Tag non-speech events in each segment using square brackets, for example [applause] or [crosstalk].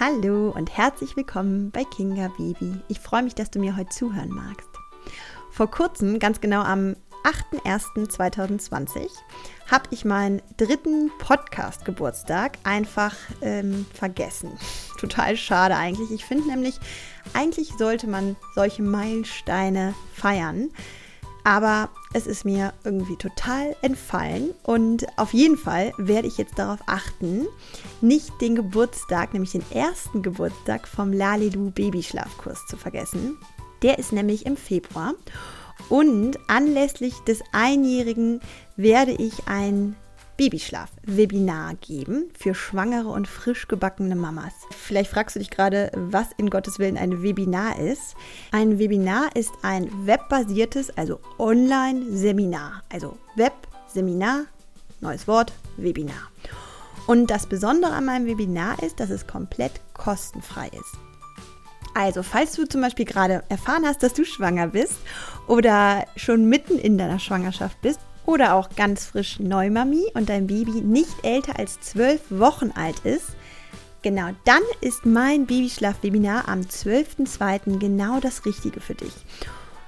Hallo und herzlich willkommen bei Kinga Baby. Ich freue mich, dass du mir heute zuhören magst. Vor kurzem, ganz genau am 8.01.2020, habe ich meinen dritten Podcast-Geburtstag einfach ähm, vergessen. [laughs] Total schade eigentlich. Ich finde nämlich, eigentlich sollte man solche Meilensteine feiern. Aber es ist mir irgendwie total entfallen und auf jeden Fall werde ich jetzt darauf achten, nicht den Geburtstag, nämlich den ersten Geburtstag vom Lalilu Babyschlafkurs zu vergessen. Der ist nämlich im Februar und anlässlich des Einjährigen werde ich ein Babyschlaf-Webinar geben für schwangere und frisch gebackene Mamas. Vielleicht fragst du dich gerade, was in Gottes Willen ein Webinar ist. Ein Webinar ist ein webbasiertes, also Online-Seminar. Also Web-Seminar, neues Wort, Webinar. Und das Besondere an meinem Webinar ist, dass es komplett kostenfrei ist. Also, falls du zum Beispiel gerade erfahren hast, dass du schwanger bist oder schon mitten in deiner Schwangerschaft bist oder auch ganz frisch Neumami und dein Baby nicht älter als zwölf Wochen alt ist, genau dann ist mein Babyschlaf-Webinar am 12.02. genau das Richtige für dich.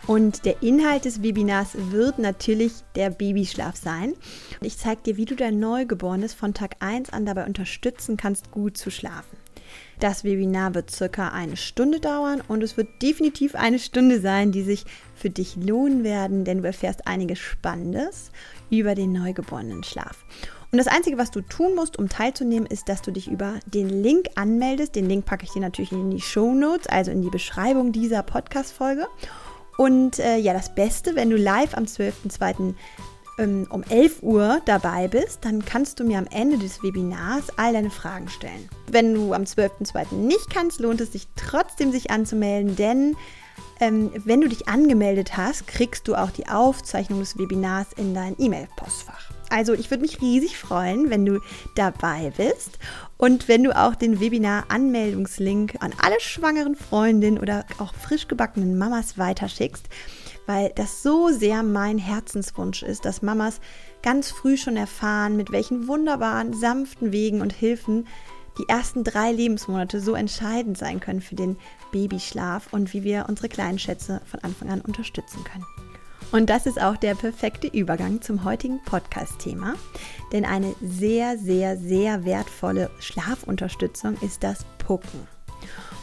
Und der Inhalt des Webinars wird natürlich der Babyschlaf sein. Ich zeige dir, wie du dein Neugeborenes von Tag 1 an dabei unterstützen kannst, gut zu schlafen. Das Webinar wird circa eine Stunde dauern und es wird definitiv eine Stunde sein, die sich für dich lohnen werden, denn du erfährst einiges Spannendes über den neugeborenen Schlaf. Und das Einzige, was du tun musst, um teilzunehmen, ist, dass du dich über den Link anmeldest. Den Link packe ich dir natürlich in die Show Notes, also in die Beschreibung dieser Podcast-Folge. Und äh, ja, das Beste, wenn du live am 12.02 ähm, um 11 Uhr dabei bist, dann kannst du mir am Ende des Webinars all deine Fragen stellen. Wenn du am 12.02. nicht kannst, lohnt es sich trotzdem, sich anzumelden, denn ähm, wenn du dich angemeldet hast, kriegst du auch die Aufzeichnung des Webinars in dein E-Mail-Postfach. Also ich würde mich riesig freuen, wenn du dabei bist und wenn du auch den Webinar-Anmeldungslink an alle schwangeren Freundinnen oder auch frisch gebackenen Mamas weiterschickst weil das so sehr mein Herzenswunsch ist, dass Mamas ganz früh schon erfahren, mit welchen wunderbaren, sanften Wegen und Hilfen die ersten drei Lebensmonate so entscheidend sein können für den Babyschlaf und wie wir unsere kleinen Schätze von Anfang an unterstützen können. Und das ist auch der perfekte Übergang zum heutigen Podcast-Thema, denn eine sehr, sehr, sehr wertvolle Schlafunterstützung ist das Pucken.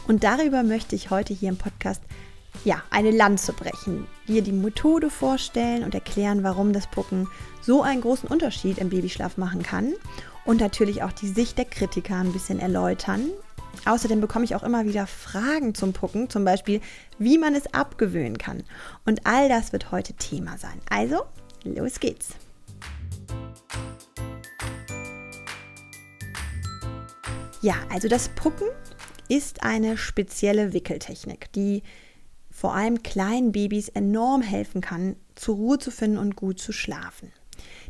Und darüber möchte ich heute hier im Podcast ja, eine Lanze brechen, dir die Methode vorstellen und erklären, warum das Pucken so einen großen Unterschied im Babyschlaf machen kann und natürlich auch die Sicht der Kritiker ein bisschen erläutern. Außerdem bekomme ich auch immer wieder Fragen zum Pucken, zum Beispiel, wie man es abgewöhnen kann. Und all das wird heute Thema sein. Also, los geht's. Ja, also das Pucken ist eine spezielle Wickeltechnik, die vor allem kleinen Babys enorm helfen kann, zur Ruhe zu finden und gut zu schlafen.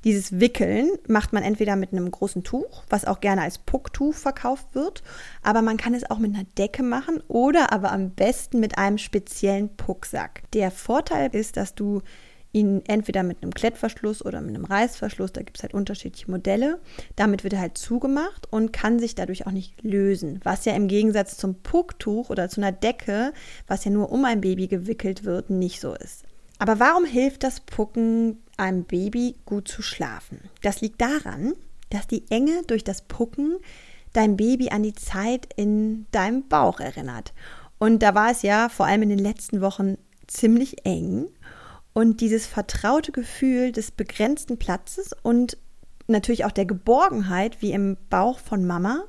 Dieses Wickeln macht man entweder mit einem großen Tuch, was auch gerne als Pucktuch verkauft wird, aber man kann es auch mit einer Decke machen oder aber am besten mit einem speziellen Pucksack. Der Vorteil ist, dass du ihn entweder mit einem Klettverschluss oder mit einem Reißverschluss, da gibt es halt unterschiedliche Modelle. Damit wird er halt zugemacht und kann sich dadurch auch nicht lösen. Was ja im Gegensatz zum Pucktuch oder zu einer Decke, was ja nur um ein Baby gewickelt wird, nicht so ist. Aber warum hilft das Pucken einem Baby gut zu schlafen? Das liegt daran, dass die Enge durch das Pucken dein Baby an die Zeit in deinem Bauch erinnert. Und da war es ja vor allem in den letzten Wochen ziemlich eng. Und dieses vertraute Gefühl des begrenzten Platzes und natürlich auch der Geborgenheit, wie im Bauch von Mama,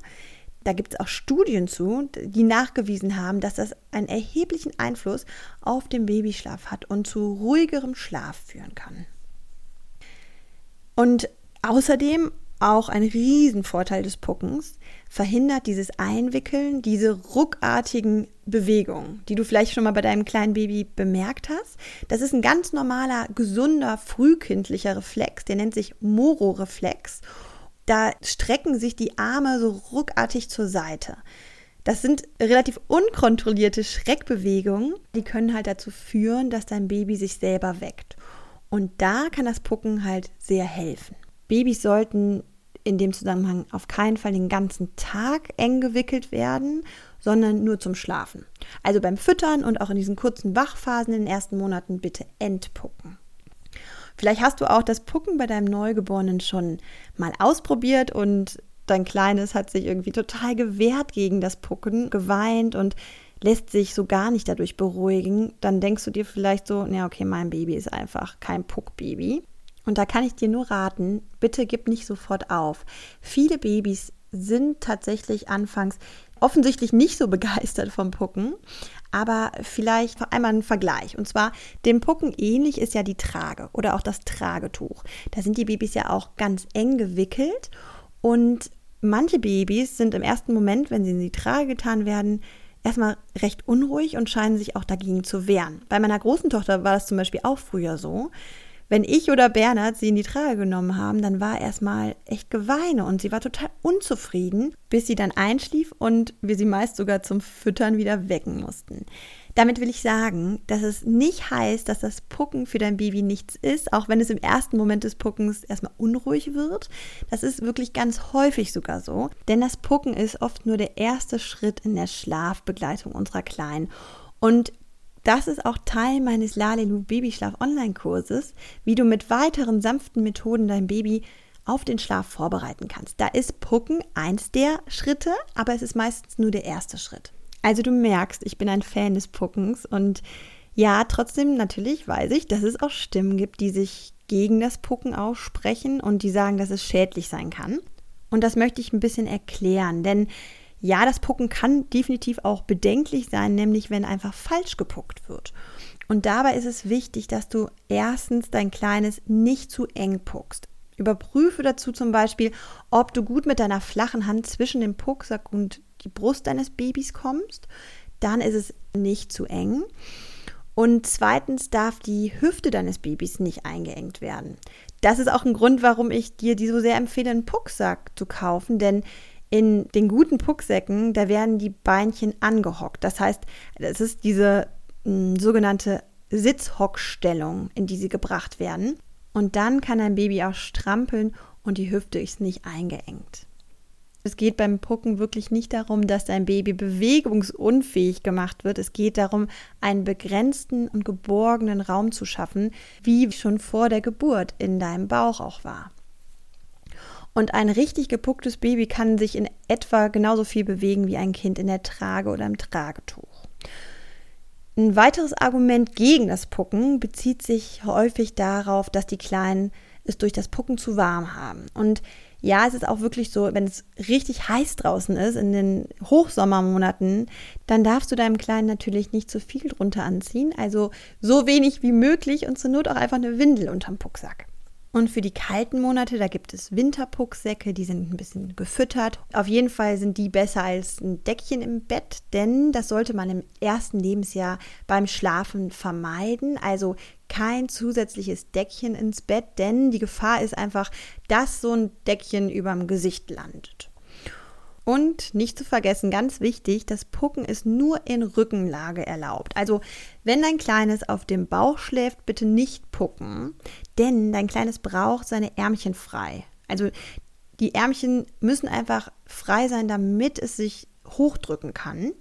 da gibt es auch Studien zu, die nachgewiesen haben, dass das einen erheblichen Einfluss auf den Babyschlaf hat und zu ruhigerem Schlaf führen kann. Und außerdem auch ein Riesenvorteil des Puckens, verhindert dieses Einwickeln, diese ruckartigen Bewegungen, die du vielleicht schon mal bei deinem kleinen Baby bemerkt hast. Das ist ein ganz normaler, gesunder, frühkindlicher Reflex, der nennt sich Moro-Reflex. Da strecken sich die Arme so ruckartig zur Seite. Das sind relativ unkontrollierte Schreckbewegungen, die können halt dazu führen, dass dein Baby sich selber weckt. Und da kann das Pucken halt sehr helfen. Babys sollten in dem Zusammenhang auf keinen Fall den ganzen Tag eng gewickelt werden, sondern nur zum Schlafen. Also beim Füttern und auch in diesen kurzen Wachphasen in den ersten Monaten bitte entpucken. Vielleicht hast du auch das Pucken bei deinem Neugeborenen schon mal ausprobiert und dein Kleines hat sich irgendwie total gewehrt gegen das Pucken, geweint und lässt sich so gar nicht dadurch beruhigen. Dann denkst du dir vielleicht so, ja, okay, mein Baby ist einfach kein Puckbaby. Und da kann ich dir nur raten, bitte gib nicht sofort auf. Viele Babys sind tatsächlich anfangs offensichtlich nicht so [laughs] begeistert vom Pucken, aber vielleicht vor einmal ein Vergleich. Und zwar dem Pucken ähnlich ist ja die Trage oder auch das Tragetuch. Da sind die Babys ja auch ganz eng gewickelt und manche Babys sind im ersten Moment, wenn sie in die Trage getan werden, erstmal recht unruhig und scheinen sich auch dagegen zu wehren. Bei meiner großen Tochter war das zum Beispiel auch früher so wenn ich oder Bernhard sie in die Trage genommen haben, dann war erstmal echt Geweine und sie war total unzufrieden, bis sie dann einschlief und wir sie meist sogar zum Füttern wieder wecken mussten. Damit will ich sagen, dass es nicht heißt, dass das Pucken für dein Baby nichts ist, auch wenn es im ersten Moment des Puckens erstmal unruhig wird. Das ist wirklich ganz häufig sogar so, denn das Pucken ist oft nur der erste Schritt in der Schlafbegleitung unserer Kleinen. Und das ist auch Teil meines Lalelu Babyschlaf Online-Kurses, wie du mit weiteren sanften Methoden dein Baby auf den Schlaf vorbereiten kannst. Da ist Pucken eins der Schritte, aber es ist meistens nur der erste Schritt. Also du merkst, ich bin ein Fan des Puckens und ja, trotzdem natürlich weiß ich, dass es auch Stimmen gibt, die sich gegen das Pucken aussprechen und die sagen, dass es schädlich sein kann. Und das möchte ich ein bisschen erklären, denn ja, das Pucken kann definitiv auch bedenklich sein, nämlich wenn einfach falsch gepuckt wird. Und dabei ist es wichtig, dass du erstens dein Kleines nicht zu eng puckst. Überprüfe dazu zum Beispiel, ob du gut mit deiner flachen Hand zwischen dem Pucksack und die Brust deines Babys kommst. Dann ist es nicht zu eng. Und zweitens darf die Hüfte deines Babys nicht eingeengt werden. Das ist auch ein Grund, warum ich dir die so sehr empfehle, einen Pucksack zu kaufen, denn in den guten Pucksäcken, da werden die Beinchen angehockt. Das heißt, es ist diese mh, hm, sogenannte Sitzhockstellung, in die sie gebracht werden. Und dann kann ein Baby auch strampeln und die Hüfte ist nicht eingeengt. Es geht beim Pucken wirklich nicht darum, dass dein Baby bewegungsunfähig gemacht wird. Es geht darum, einen begrenzten und geborgenen Raum zu schaffen, wie schon vor der Geburt in deinem Bauch auch war. Und ein richtig gepucktes Baby kann sich in etwa genauso viel bewegen wie ein Kind in der Trage oder im Tragetuch. Ein weiteres Argument gegen das Pucken bezieht sich häufig darauf, dass die Kleinen es durch das Pucken zu warm haben. Und ja, es ist auch wirklich so, wenn es richtig heiß draußen ist, in den Hochsommermonaten, dann darfst du deinem Kleinen natürlich nicht zu viel drunter anziehen. Also so wenig wie möglich und zur Not auch einfach eine Windel unterm Pucksack. Und für die kalten Monate, da gibt es Winterpucksäcke, die sind ein bisschen gefüttert. Auf jeden Fall sind die besser als ein Deckchen im Bett, denn das sollte man im ersten Lebensjahr beim Schlafen vermeiden. Also kein zusätzliches Deckchen ins Bett, denn die Gefahr ist einfach, dass so ein Deckchen überm Gesicht landet. Und nicht zu vergessen, ganz wichtig, das Pucken ist nur in Rückenlage erlaubt. Also wenn dein Kleines auf dem Bauch schläft, bitte nicht pucken, denn dein Kleines braucht seine Ärmchen frei. Also die Ärmchen müssen einfach frei sein, damit es sich hochdrücken kann.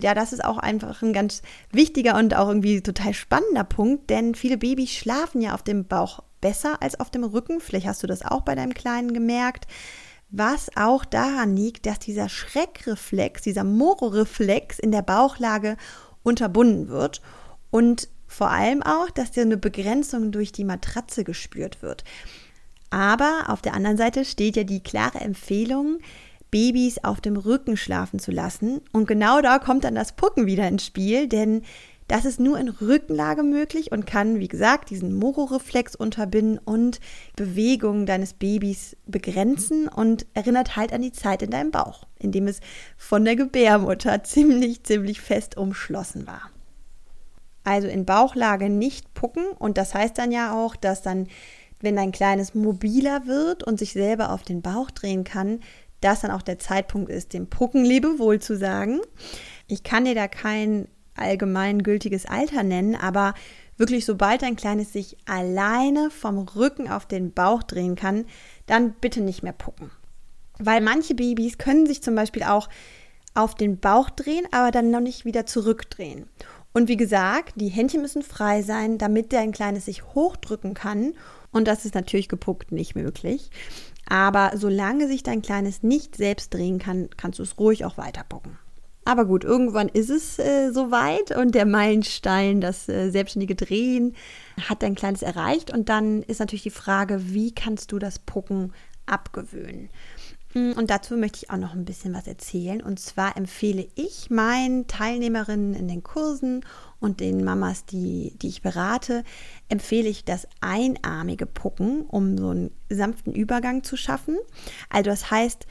Ja, das ist auch einfach ein ganz wichtiger und auch irgendwie total spannender Punkt, denn viele Babys schlafen ja auf dem Bauch besser als auf dem Rücken. Vielleicht hast du das auch bei deinem Kleinen gemerkt was auch daran liegt, dass dieser Schreckreflex, dieser Moro-Reflex in der Bauchlage unterbunden wird und vor allem auch, dass dir eine Begrenzung durch die Matratze gespürt wird. Aber auf der anderen Seite steht ja die klare Empfehlung, Babys auf dem Rücken schlafen zu lassen. Und genau da kommt dann das Pucken wieder ins Spiel, denn das ist nur in Rückenlage möglich und kann, wie gesagt, diesen Moro-Reflex unterbinden und Bewegungen deines Babys begrenzen und erinnert halt an die Zeit in deinem Bauch, in dem es von der Gebärmutter [laughs] ziemlich, ziemlich fest umschlossen war. Also in Bauchlage nicht pucken und das heißt dann ja auch, dass dann, wenn dein Kleines mobiler wird und sich selber auf den Bauch drehen kann, das dann auch der Zeitpunkt ist, dem Pucken Lebewohl zu sagen. Ich kann dir da kein allgemeingültiges Alter nennen, aber wirklich sobald ein Kleines sich alleine vom Rücken auf den Bauch drehen kann, dann bitte nicht mehr pucken. Weil manche Babys können sich zum Beispiel auch auf den Bauch drehen, aber dann noch nicht wieder zurückdrehen. Und wie gesagt, die Händchen müssen frei sein, damit dein Kleines sich hochdrücken kann. Und das ist natürlich gepuckt nicht möglich. Aber solange sich dein Kleines nicht selbst drehen kann, kannst du es ruhig auch weiter pucken. Aber gut, irgendwann ist es äh, soweit und der Meilenstein, das äh, selbstständige Drehen, hat dein Kleines erreicht. Und dann ist natürlich die Frage, wie kannst du das Pucken abgewöhnen? Mm, und dazu möchte ich auch noch ein bisschen was erzählen. Und zwar empfehle ich meinen Teilnehmerinnen in den Kursen und den Mamas, die, die ich berate, empfehle ich das einarmige Pucken, um so einen sanften Übergang zu schaffen. Also das heißt,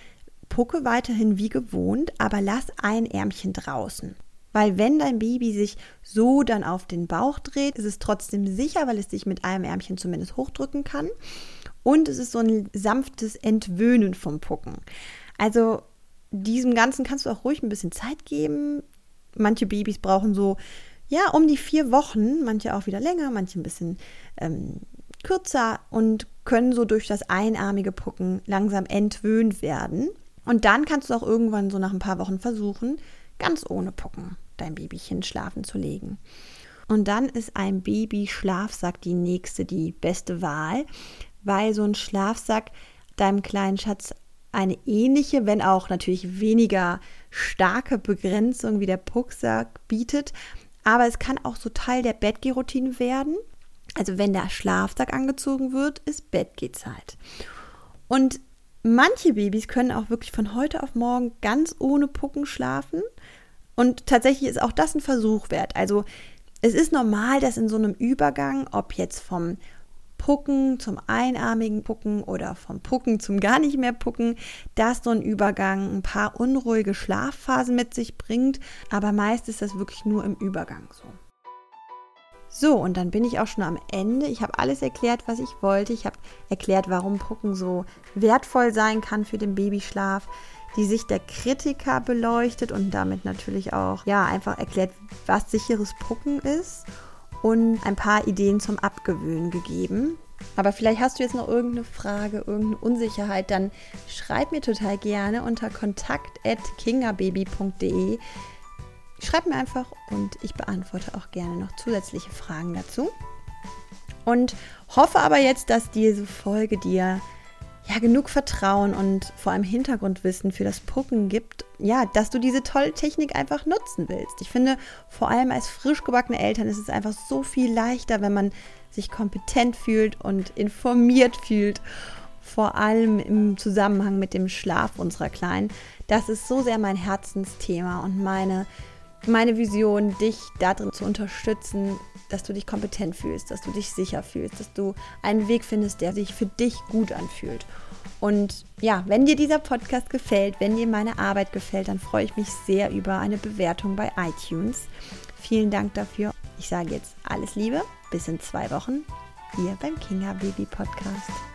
pucke weiterhin wie gewohnt, aber lass ein Ärmchen draußen. Weil wenn dein Baby sich so dann auf den Bauch dreht, ist es trotzdem sicher, weil es sich mit einem Ärmchen zumindest hochdrücken kann. Und es ist so ein sanftes Entwöhnen vom Pucken. Also diesem Ganzen kannst du auch ruhig ein bisschen Zeit geben. Manche Babys brauchen so, ja, um die vier Wochen, manche auch wieder länger, manche ein bisschen ähm, kürzer und können so durch das einarmige Pucken langsam entwöhnt werden. Und dann kannst du auch irgendwann so nach ein paar Wochen versuchen, ganz ohne Pucken dein Babychen schlafen zu legen. Und dann ist ein Babyschlafsack die nächste, die beste Wahl, weil so ein Schlafsack deinem kleinen Schatz eine ähnliche, wenn auch natürlich weniger starke Begrenzung wie der Pucksack bietet. Aber es kann auch so Teil der Bettgehroutine werden. Also wenn der Schlafsack angezogen wird, ist Bettgehzeit. Und manche Babys können auch wirklich von heute auf morgen ganz ohne Pucken schlafen. Und tatsächlich ist auch das ein Versuch wert. Also es ist normal, dass in so einem Übergang, ob jetzt vom Pucken zum einarmigen Pucken oder vom Pucken zum gar nicht mehr Pucken, dass so ein Übergang ein paar unruhige Schlafphasen mit sich bringt, aber meist ist das wirklich nur im Übergang so. So, und dann bin ich auch schon am Ende. Ich habe alles erklärt, was ich wollte. Ich habe erklärt, warum Pucken so wertvoll sein kann für den Babyschlaf, die Sicht der Kritiker beleuchtet und damit natürlich auch ja einfach erklärt, was sicheres Pucken ist und ein paar Ideen zum Abgewöhnen gegeben. Aber vielleicht hast du jetzt noch irgendeine Frage, irgendeine Unsicherheit, dann schreib mir total gerne unter kontakt.kingababy.de. Schreib mir einfach und ich beantworte auch gerne noch zusätzliche Fragen dazu. Und hoffe aber jetzt, dass diese Folge dir ja, genug Vertrauen und vor allem Hintergrundwissen für das Pucken gibt, ja, dass du diese tolle Technik einfach nutzen willst. Ich finde, vor allem als frisch gebackene Eltern ist es einfach so viel leichter, wenn man sich kompetent fühlt und informiert fühlt, vor allem im Zusammenhang mit dem Schlaf unserer Kleinen. Das ist so sehr mein Herzensthema und meine, meine Vision, dich darin zu unterstützen, dass du dich kompetent fühlst, dass du dich sicher fühlst, dass du einen Weg findest, der sich für dich gut anfühlt. Und ja, wenn dir dieser Podcast gefällt, wenn dir meine Arbeit gefällt, dann freue ich mich sehr über eine Bewertung bei iTunes. Vielen Dank dafür. Ich sage jetzt alles Liebe, bis in zwei Wochen hier beim Kinga Baby Podcast.